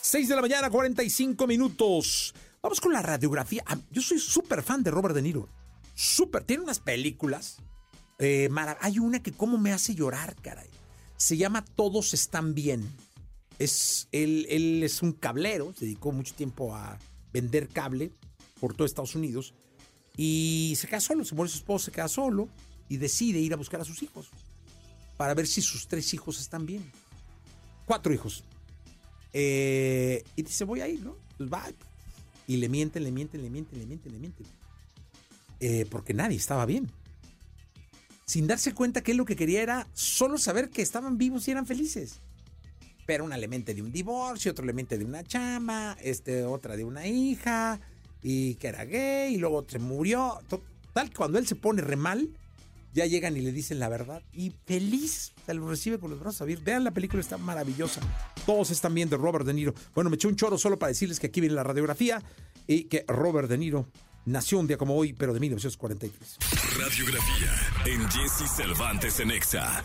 6 de la mañana, 45 minutos. Vamos con la radiografía. Ah, yo soy súper fan de Robert De Niro. Súper. Tiene unas películas. eh, Hay una que como me hace llorar, caray. Se llama Todos están bien. Es, él, él es un cablero. Se dedicó mucho tiempo a vender cable por todo Estados Unidos. Y se queda solo. Se muere su esposo, se queda solo. Y decide ir a buscar a sus hijos. Para ver si sus tres hijos están bien. Cuatro hijos. Eh, y dice, voy a ir, ¿no? Pues va. Y le mienten, le mienten, le mienten, le mienten, le mienten. Eh, porque nadie estaba bien. Sin darse cuenta que él lo que quería era solo saber que estaban vivos y eran felices. Pero una le mente de un divorcio, otro le mente de una chama, este, otra de una hija, y que era gay, y luego se murió. Total, cuando él se pone re mal, ya llegan y le dicen la verdad. Y feliz, se lo recibe con los brazos abiertos. Vean la película, está maravillosa. Todos están viendo Robert De Niro. Bueno, me eché un choro solo para decirles que aquí viene la radiografía y que Robert De Niro nació un día como hoy, pero de 1943. Radiografía en Jesse Cervantes en Exa.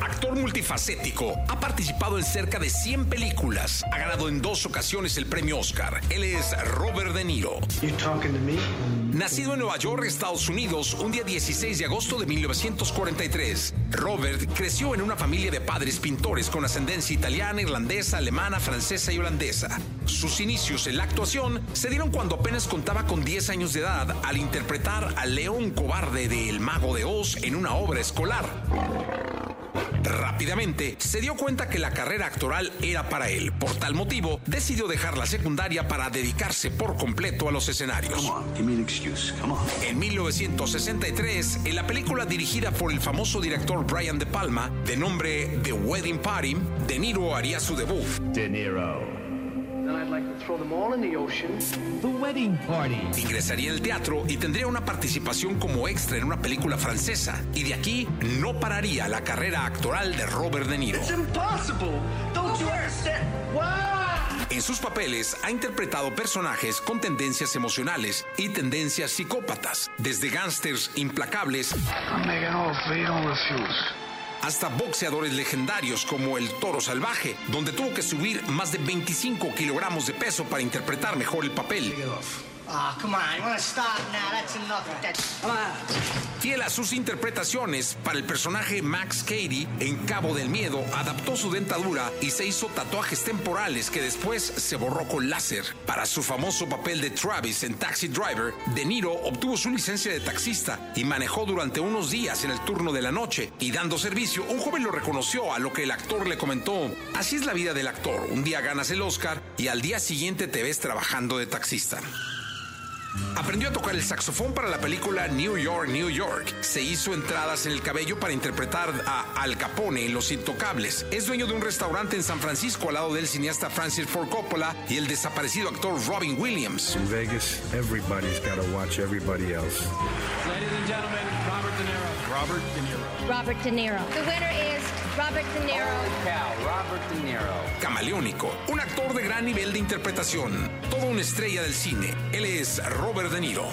Actor multifacético, ha participado en cerca de 100 películas, ha ganado en dos ocasiones el premio Oscar. Él es Robert De Niro. Nacido en Nueva York, Estados Unidos, un día 16 de agosto de 1943, Robert creció en una familia de padres pintores con ascendencia italiana, irlandesa, alemana, francesa y holandesa. Sus inicios en la actuación se dieron cuando apenas contaba con 10 años de edad al interpretar al león cobarde de El Mago de Oz en una obra escolar. Rápidamente se dio cuenta que la carrera actoral era para él. Por tal motivo, decidió dejar la secundaria para dedicarse por completo a los escenarios. En 1963, en la película dirigida por el famoso director Brian De Palma, de nombre The Wedding Party, De Niro haría su debut. De Niro. Ingresaría al teatro y tendría una participación como extra en una película francesa. Y de aquí no pararía la carrera actoral de Robert De Niro. It's impossible. Don't you understand? Wow! En sus papeles ha interpretado personajes con tendencias emocionales y tendencias psicópatas, desde gángsters implacables I'm hasta boxeadores legendarios como el Toro Salvaje, donde tuvo que subir más de 25 kilogramos de peso para interpretar mejor el papel. Ah, come on, you wanna stop now? That's enough. That's, come on. Fiel a sus interpretaciones, para el personaje Max Cady en Cabo del Miedo, adaptó su dentadura y se hizo tatuajes temporales que después se borró con láser. Para su famoso papel de Travis en Taxi Driver, De Niro obtuvo su licencia de taxista y manejó durante unos días en el turno de la noche. Y dando servicio, un joven lo reconoció, a lo que el actor le comentó: Así es la vida del actor. Un día ganas el Oscar y al día siguiente te ves trabajando de taxista. Aprendió a tocar el saxofón para la película New York, New York. Se hizo entradas en el cabello para interpretar a Al Capone en Los Intocables. Es dueño de un restaurante en San Francisco al lado del cineasta Francis Ford Coppola y el desaparecido actor Robin Williams. In Vegas, everybody's got to watch everybody else. Ladies and gentlemen, Robert De Niro. Robert De Niro. Robert De Niro. The winner is Robert De Niro. Cow, Robert De Niro. Camaleónico, un actor de gran nivel de interpretación, toda una estrella del cine. Él es Robert De Niro.